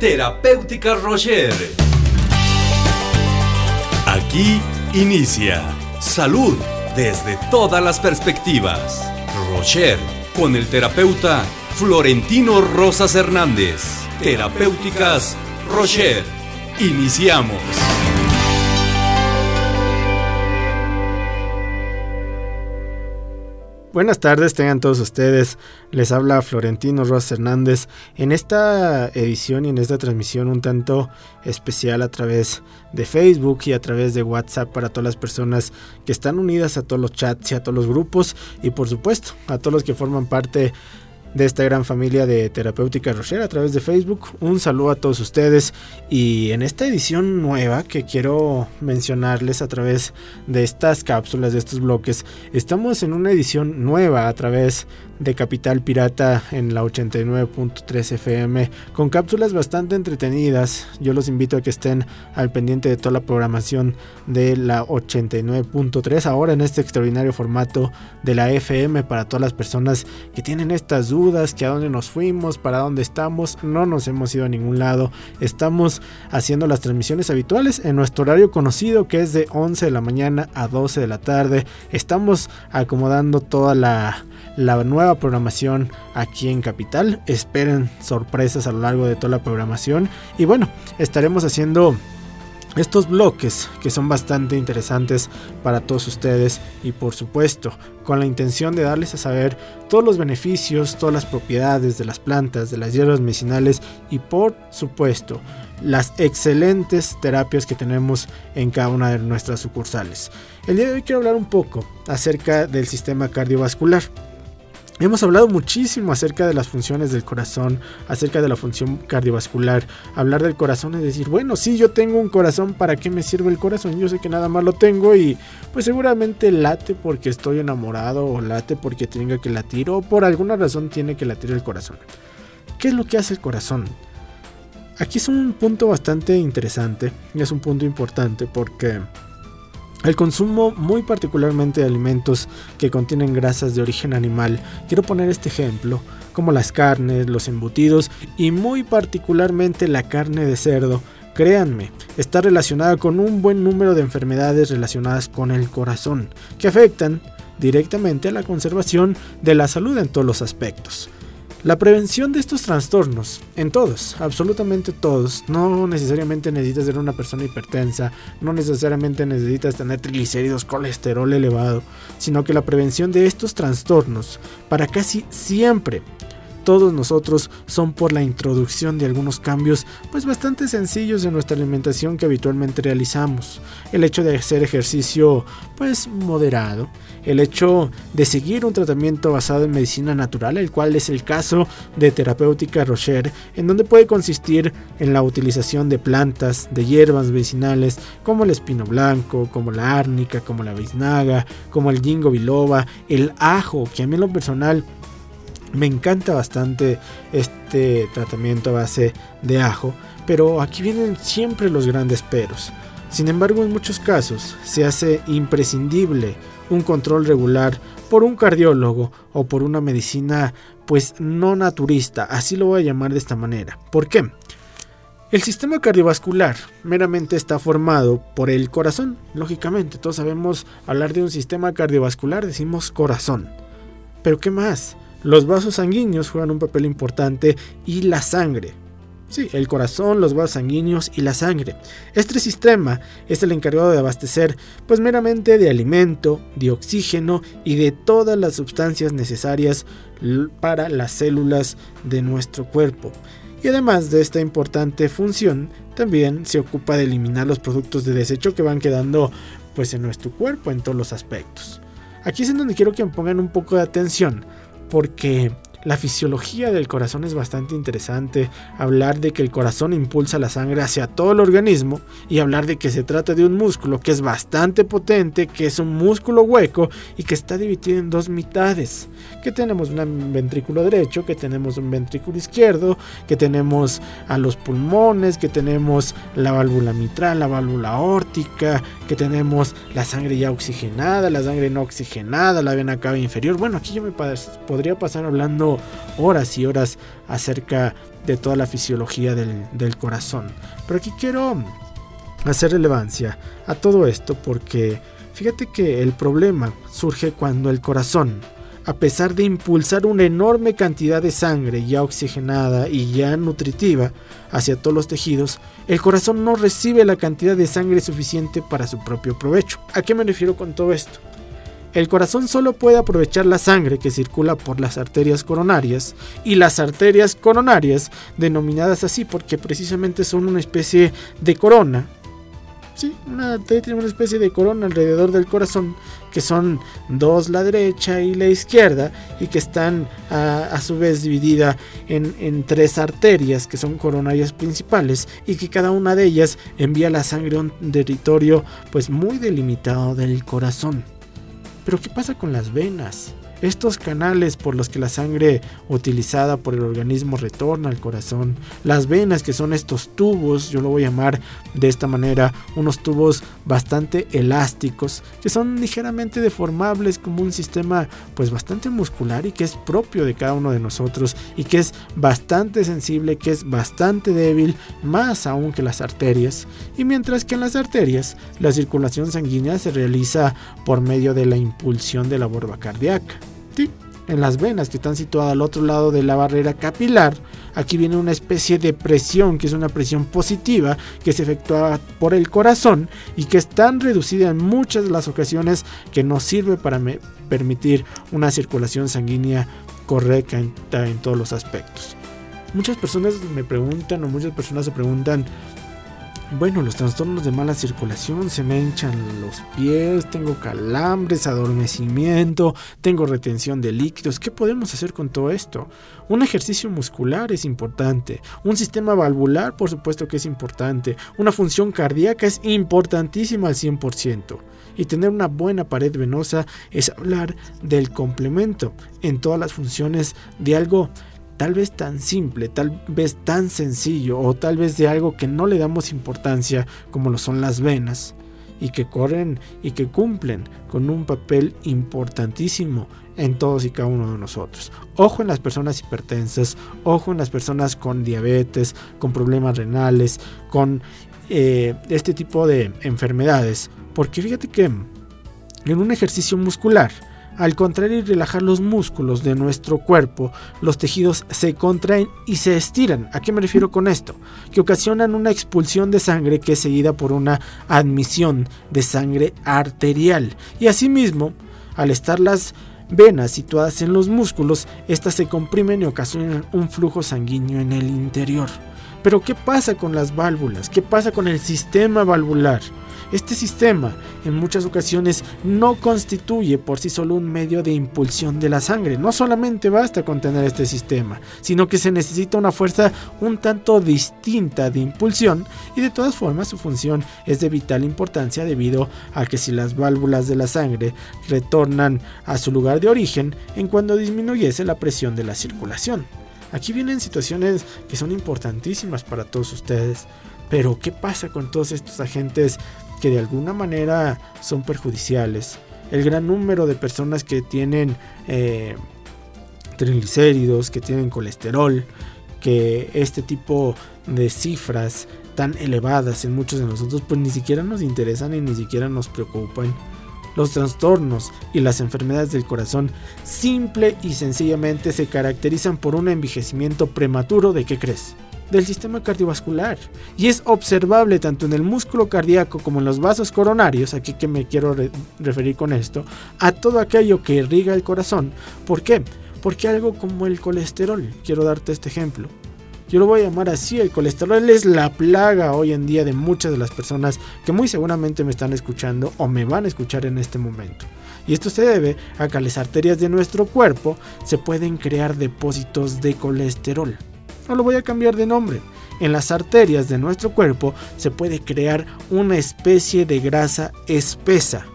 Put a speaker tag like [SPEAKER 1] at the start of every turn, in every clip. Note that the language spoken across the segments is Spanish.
[SPEAKER 1] Terapéutica Rocher. Aquí inicia Salud desde todas las perspectivas. Rocher con el terapeuta Florentino Rosas Hernández. Terapéuticas Rocher. Iniciamos.
[SPEAKER 2] Buenas tardes, tengan todos ustedes. Les habla Florentino Rosas Hernández en esta edición y en esta transmisión un tanto especial a través de Facebook y a través de WhatsApp para todas las personas que están unidas a todos los chats y a todos los grupos y por supuesto a todos los que forman parte de esta gran familia de Terapéutica Rocher a través de Facebook. Un saludo a todos ustedes y en esta edición nueva que quiero mencionarles a través de estas cápsulas, de estos bloques, estamos en una edición nueva a través de Capital Pirata en la 89.3 FM con cápsulas bastante entretenidas. Yo los invito a que estén al pendiente de toda la programación de la 89.3 ahora en este extraordinario formato de la FM para todas las personas que tienen estas dudas, que a dónde nos fuimos, para dónde estamos, no nos hemos ido a ningún lado. Estamos haciendo las transmisiones habituales en nuestro horario conocido que es de 11 de la mañana a 12 de la tarde. Estamos acomodando toda la la nueva programación aquí en Capital. Esperen sorpresas a lo largo de toda la programación. Y bueno, estaremos haciendo estos bloques que son bastante interesantes para todos ustedes y por supuesto con la intención de darles a saber todos los beneficios, todas las propiedades de las plantas, de las hierbas medicinales y por supuesto las excelentes terapias que tenemos en cada una de nuestras sucursales. El día de hoy quiero hablar un poco acerca del sistema cardiovascular. Hemos hablado muchísimo acerca de las funciones del corazón, acerca de la función cardiovascular. Hablar del corazón es decir, bueno, sí, yo tengo un corazón, ¿para qué me sirve el corazón? Yo sé que nada más lo tengo y pues seguramente late porque estoy enamorado o late porque tenga que latir o por alguna razón tiene que latir el corazón. ¿Qué es lo que hace el corazón? Aquí es un punto bastante interesante y es un punto importante porque el consumo muy particularmente de alimentos que contienen grasas de origen animal, quiero poner este ejemplo, como las carnes, los embutidos y muy particularmente la carne de cerdo, créanme, está relacionada con un buen número de enfermedades relacionadas con el corazón, que afectan directamente a la conservación de la salud en todos los aspectos. La prevención de estos trastornos, en todos, absolutamente todos, no necesariamente necesitas ser una persona hipertensa, no necesariamente necesitas tener triglicéridos, colesterol elevado, sino que la prevención de estos trastornos para casi siempre todos nosotros son por la introducción de algunos cambios pues bastante sencillos en nuestra alimentación que habitualmente realizamos. El hecho de hacer ejercicio pues moderado, el hecho de seguir un tratamiento basado en medicina natural, el cual es el caso de terapéutica Rocher, en donde puede consistir en la utilización de plantas, de hierbas medicinales como el espino blanco, como la árnica, como la biznaga, como el ginkgo biloba, el ajo, que a mí en lo personal me encanta bastante este tratamiento a base de ajo, pero aquí vienen siempre los grandes peros. Sin embargo, en muchos casos se hace imprescindible un control regular por un cardiólogo o por una medicina pues no naturista, así lo voy a llamar de esta manera. ¿Por qué? El sistema cardiovascular meramente está formado por el corazón, lógicamente, todos sabemos hablar de un sistema cardiovascular, decimos corazón. Pero ¿qué más? Los vasos sanguíneos juegan un papel importante y la sangre. Sí, el corazón, los vasos sanguíneos y la sangre. Este sistema es el encargado de abastecer pues meramente de alimento, de oxígeno y de todas las sustancias necesarias para las células de nuestro cuerpo. Y además de esta importante función, también se ocupa de eliminar los productos de desecho que van quedando pues en nuestro cuerpo en todos los aspectos. Aquí es en donde quiero que me pongan un poco de atención, porque la fisiología del corazón es bastante interesante, hablar de que el corazón impulsa la sangre hacia todo el organismo y hablar de que se trata de un músculo que es bastante potente, que es un músculo hueco y que está dividido en dos mitades, que tenemos un ventrículo derecho, que tenemos un ventrículo izquierdo, que tenemos a los pulmones, que tenemos la válvula mitral, la válvula órtica, que tenemos la sangre ya oxigenada, la sangre no oxigenada, la vena cava inferior. Bueno, aquí yo me podría pasar hablando horas y horas acerca de toda la fisiología del, del corazón. Pero aquí quiero hacer relevancia a todo esto porque fíjate que el problema surge cuando el corazón, a pesar de impulsar una enorme cantidad de sangre ya oxigenada y ya nutritiva hacia todos los tejidos, el corazón no recibe la cantidad de sangre suficiente para su propio provecho. ¿A qué me refiero con todo esto? El corazón solo puede aprovechar la sangre que circula por las arterias coronarias y las arterias coronarias, denominadas así porque precisamente son una especie de corona. Sí, una, tiene una especie de corona alrededor del corazón, que son dos la derecha y la izquierda, y que están a, su vez dividida en, en, tres arterias, que son coronarias principales, y que cada una de ellas envía la sangre a un territorio pues muy delimitado del corazón. Pero ¿qué pasa con las venas? Estos canales por los que la sangre utilizada por el organismo retorna al corazón, las venas que son estos tubos, yo lo voy a llamar de esta manera, unos tubos bastante elásticos, que son ligeramente deformables como un sistema pues bastante muscular y que es propio de cada uno de nosotros y que es bastante sensible, que es bastante débil, más aún que las arterias. Y mientras que en las arterias la circulación sanguínea se realiza por medio de la impulsión de la bomba cardíaca en las venas que están situadas al otro lado de la barrera capilar. Aquí viene una especie de presión, que es una presión positiva, que se efectúa por el corazón y que es tan reducida en muchas de las ocasiones que nos sirve para permitir una circulación sanguínea correcta en todos los aspectos. Muchas personas me preguntan o muchas personas se preguntan bueno, los trastornos de mala circulación, se me hinchan los pies, tengo calambres, adormecimiento, tengo retención de líquidos. ¿Qué podemos hacer con todo esto? Un ejercicio muscular es importante, un sistema valvular por supuesto que es importante, una función cardíaca es importantísima al 100%. Y tener una buena pared venosa es hablar del complemento en todas las funciones de algo tal vez tan simple, tal vez tan sencillo o tal vez de algo que no le damos importancia como lo son las venas y que corren y que cumplen con un papel importantísimo en todos y cada uno de nosotros. Ojo en las personas hipertensas, ojo en las personas con diabetes, con problemas renales, con eh, este tipo de enfermedades, porque fíjate que en un ejercicio muscular, al contraer y relajar los músculos de nuestro cuerpo, los tejidos se contraen y se estiran. ¿A qué me refiero con esto? Que ocasionan una expulsión de sangre que es seguida por una admisión de sangre arterial. Y asimismo, al estar las venas situadas en los músculos, estas se comprimen y ocasionan un flujo sanguíneo en el interior. Pero ¿qué pasa con las válvulas? ¿Qué pasa con el sistema valvular? Este sistema en muchas ocasiones no constituye por sí solo un medio de impulsión de la sangre. No solamente basta con tener este sistema, sino que se necesita una fuerza un tanto distinta de impulsión y de todas formas su función es de vital importancia debido a que si las válvulas de la sangre retornan a su lugar de origen en cuando disminuyese la presión de la circulación. Aquí vienen situaciones que son importantísimas para todos ustedes. Pero ¿qué pasa con todos estos agentes que de alguna manera son perjudiciales. El gran número de personas que tienen eh, triglicéridos, que tienen colesterol, que este tipo de cifras tan elevadas en muchos de nosotros pues ni siquiera nos interesan y ni siquiera nos preocupan. Los trastornos y las enfermedades del corazón simple y sencillamente se caracterizan por un envejecimiento prematuro de qué crees? del sistema cardiovascular y es observable tanto en el músculo cardíaco como en los vasos coronarios, aquí que me quiero referir con esto, a todo aquello que irriga el corazón. ¿Por qué? Porque algo como el colesterol, quiero darte este ejemplo. Yo lo voy a llamar así, el colesterol es la plaga hoy en día de muchas de las personas que muy seguramente me están escuchando o me van a escuchar en este momento. Y esto se debe a que las arterias de nuestro cuerpo se pueden crear depósitos de colesterol no lo voy a cambiar de nombre. En las arterias de nuestro cuerpo se puede crear una especie de grasa espesa.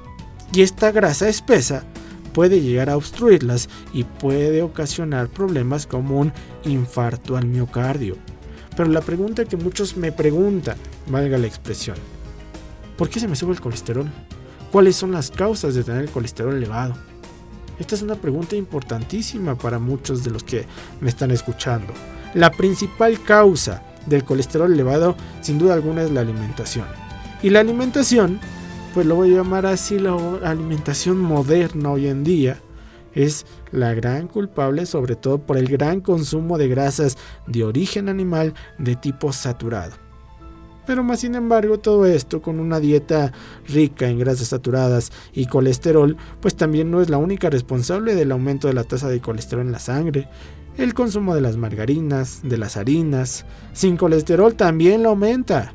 [SPEAKER 2] Y esta grasa espesa puede llegar a obstruirlas y puede ocasionar problemas como un infarto al miocardio. Pero la pregunta que muchos me preguntan, valga la expresión, ¿por qué se me sube el colesterol? ¿Cuáles son las causas de tener el colesterol elevado? Esta es una pregunta importantísima para muchos de los que me están escuchando. La principal causa del colesterol elevado sin duda alguna es la alimentación. Y la alimentación, pues lo voy a llamar así, la alimentación moderna hoy en día, es la gran culpable sobre todo por el gran consumo de grasas de origen animal de tipo saturado. Pero más sin embargo todo esto con una dieta rica en grasas saturadas y colesterol pues también no es la única responsable del aumento de la tasa de colesterol en la sangre. El consumo de las margarinas, de las harinas, sin colesterol también lo aumenta.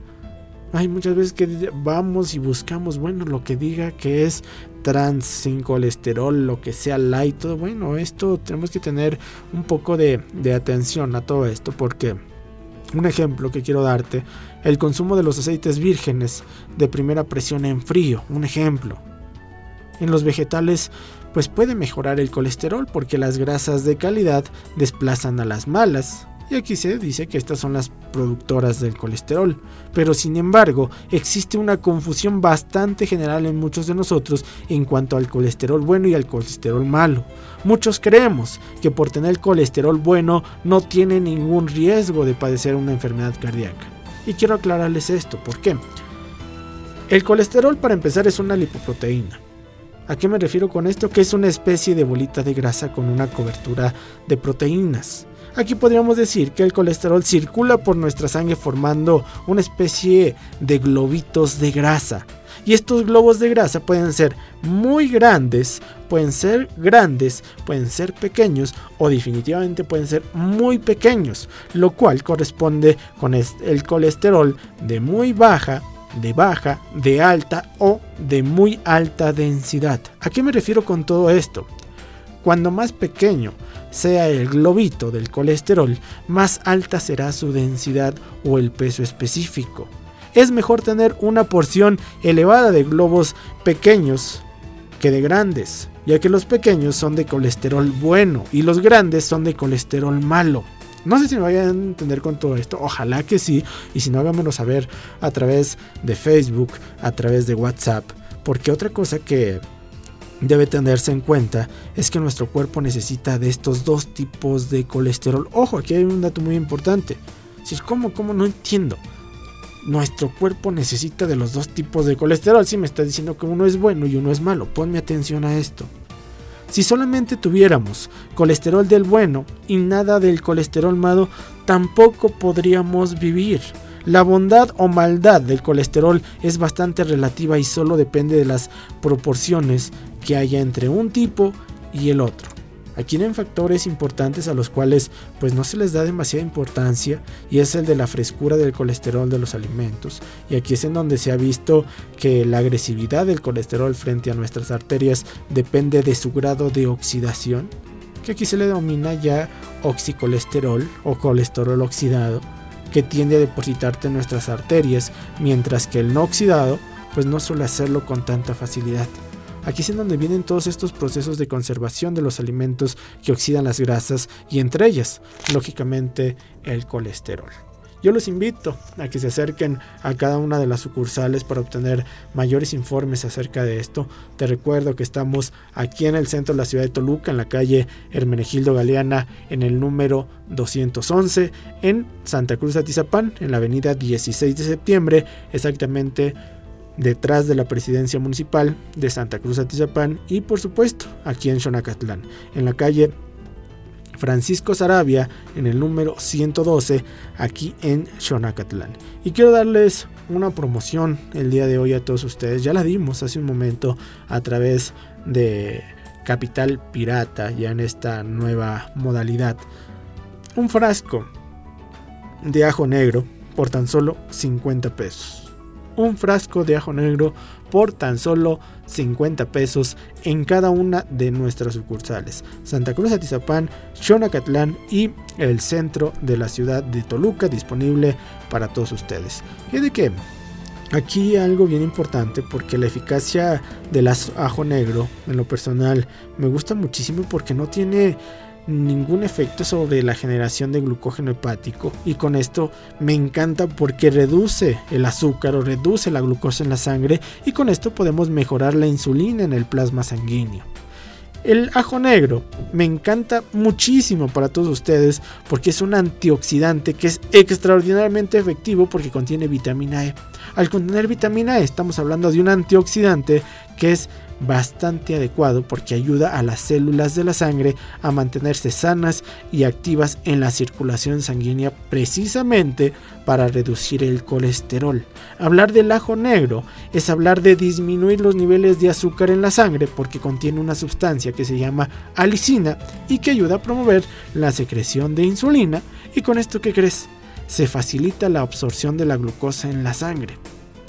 [SPEAKER 2] Hay muchas veces que vamos y buscamos, bueno, lo que diga que es trans, sin colesterol, lo que sea light, todo bueno, esto tenemos que tener un poco de, de atención a todo esto porque un ejemplo que quiero darte, el consumo de los aceites vírgenes de primera presión en frío, un ejemplo. En los vegetales pues puede mejorar el colesterol porque las grasas de calidad desplazan a las malas. Y aquí se dice que estas son las productoras del colesterol. Pero sin embargo, existe una confusión bastante general en muchos de nosotros en cuanto al colesterol bueno y al colesterol malo. Muchos creemos que por tener colesterol bueno no tiene ningún riesgo de padecer una enfermedad cardíaca. Y quiero aclararles esto, ¿por qué? El colesterol para empezar es una lipoproteína. ¿A qué me refiero con esto? Que es una especie de bolita de grasa con una cobertura de proteínas. Aquí podríamos decir que el colesterol circula por nuestra sangre formando una especie de globitos de grasa. Y estos globos de grasa pueden ser muy grandes, pueden ser grandes, pueden ser pequeños o definitivamente pueden ser muy pequeños, lo cual corresponde con el colesterol de muy baja, de baja, de alta o de muy alta densidad. ¿A qué me refiero con todo esto? Cuando más pequeño sea el globito del colesterol, más alta será su densidad o el peso específico. Es mejor tener una porción elevada de globos pequeños que de grandes, ya que los pequeños son de colesterol bueno y los grandes son de colesterol malo. No sé si me vayan a entender con todo esto, ojalá que sí, y si no háganmelo saber a través de Facebook, a través de WhatsApp, porque otra cosa que debe tenerse en cuenta es que nuestro cuerpo necesita de estos dos tipos de colesterol. Ojo, aquí hay un dato muy importante. Si es como, como no entiendo. Nuestro cuerpo necesita de los dos tipos de colesterol. Si me está diciendo que uno es bueno y uno es malo, ponme atención a esto. Si solamente tuviéramos colesterol del bueno y nada del colesterol malo, tampoco podríamos vivir. La bondad o maldad del colesterol es bastante relativa y solo depende de las proporciones que haya entre un tipo y el otro. Aquí tienen factores importantes a los cuales pues no se les da demasiada importancia y es el de la frescura del colesterol de los alimentos y aquí es en donde se ha visto que la agresividad del colesterol frente a nuestras arterias depende de su grado de oxidación que aquí se le denomina ya oxicolesterol o colesterol oxidado que tiende a depositarte en nuestras arterias, mientras que el no oxidado pues no suele hacerlo con tanta facilidad. Aquí es en donde vienen todos estos procesos de conservación de los alimentos que oxidan las grasas y entre ellas, lógicamente, el colesterol. Yo los invito a que se acerquen a cada una de las sucursales para obtener mayores informes acerca de esto. Te recuerdo que estamos aquí en el centro de la ciudad de Toluca, en la calle Hermenegildo Galeana, en el número 211, en Santa Cruz Atizapán, en la avenida 16 de septiembre, exactamente detrás de la presidencia municipal de Santa Cruz Atizapán y por supuesto aquí en Xonacatlán, en la calle Francisco Sarabia en el número 112 aquí en Xonacatlán. Y quiero darles una promoción el día de hoy a todos ustedes. Ya la dimos hace un momento a través de Capital Pirata, ya en esta nueva modalidad. Un frasco de ajo negro por tan solo 50 pesos un frasco de ajo negro por tan solo 50 pesos en cada una de nuestras sucursales. Santa Cruz Atizapán, Xonacatlán y el centro de la ciudad de Toluca disponible para todos ustedes. Y de que aquí algo bien importante porque la eficacia del ajo negro en lo personal me gusta muchísimo porque no tiene ningún efecto sobre la generación de glucógeno hepático y con esto me encanta porque reduce el azúcar o reduce la glucosa en la sangre y con esto podemos mejorar la insulina en el plasma sanguíneo. El ajo negro me encanta muchísimo para todos ustedes porque es un antioxidante que es extraordinariamente efectivo porque contiene vitamina E. Al contener vitamina E estamos hablando de un antioxidante que es bastante adecuado porque ayuda a las células de la sangre a mantenerse sanas y activas en la circulación sanguínea precisamente para reducir el colesterol. Hablar del ajo negro es hablar de disminuir los niveles de azúcar en la sangre porque contiene una sustancia que se llama alicina y que ayuda a promover la secreción de insulina y con esto que crees se facilita la absorción de la glucosa en la sangre.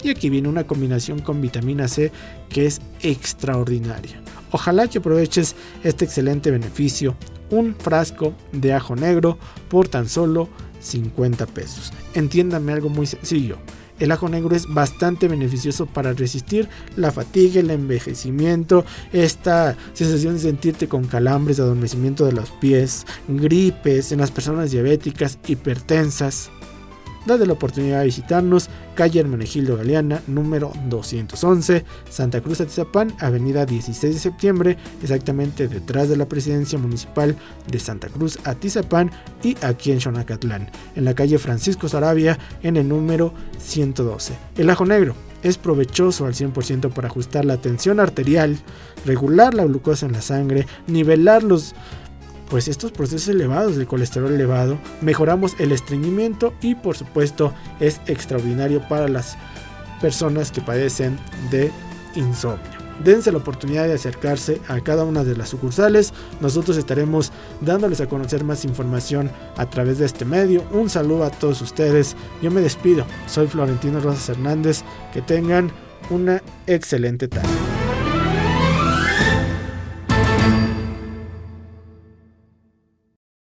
[SPEAKER 2] Y aquí viene una combinación con vitamina C que es extraordinaria. Ojalá que aproveches este excelente beneficio. Un frasco de ajo negro por tan solo 50 pesos. Entiéndame algo muy sencillo. El ajo negro es bastante beneficioso para resistir la fatiga, el envejecimiento, esta sensación de sentirte con calambres, adormecimiento de los pies, gripes en las personas diabéticas, hipertensas. Dale la oportunidad de visitarnos, calle Hermenegildo Galeana, número 211, Santa Cruz Atizapán, avenida 16 de septiembre, exactamente detrás de la presidencia municipal de Santa Cruz Atizapán y aquí en Xonacatlán, en la calle Francisco Sarabia, en el número 112. El ajo negro es provechoso al 100% para ajustar la tensión arterial, regular la glucosa en la sangre, nivelar los pues estos procesos elevados de colesterol elevado, mejoramos el estreñimiento y por supuesto es extraordinario para las personas que padecen de insomnio. Dense la oportunidad de acercarse a cada una de las sucursales. Nosotros estaremos dándoles a conocer más información a través de este medio. Un saludo a todos ustedes. Yo me despido. Soy Florentino Rosas Hernández. Que tengan una excelente tarde.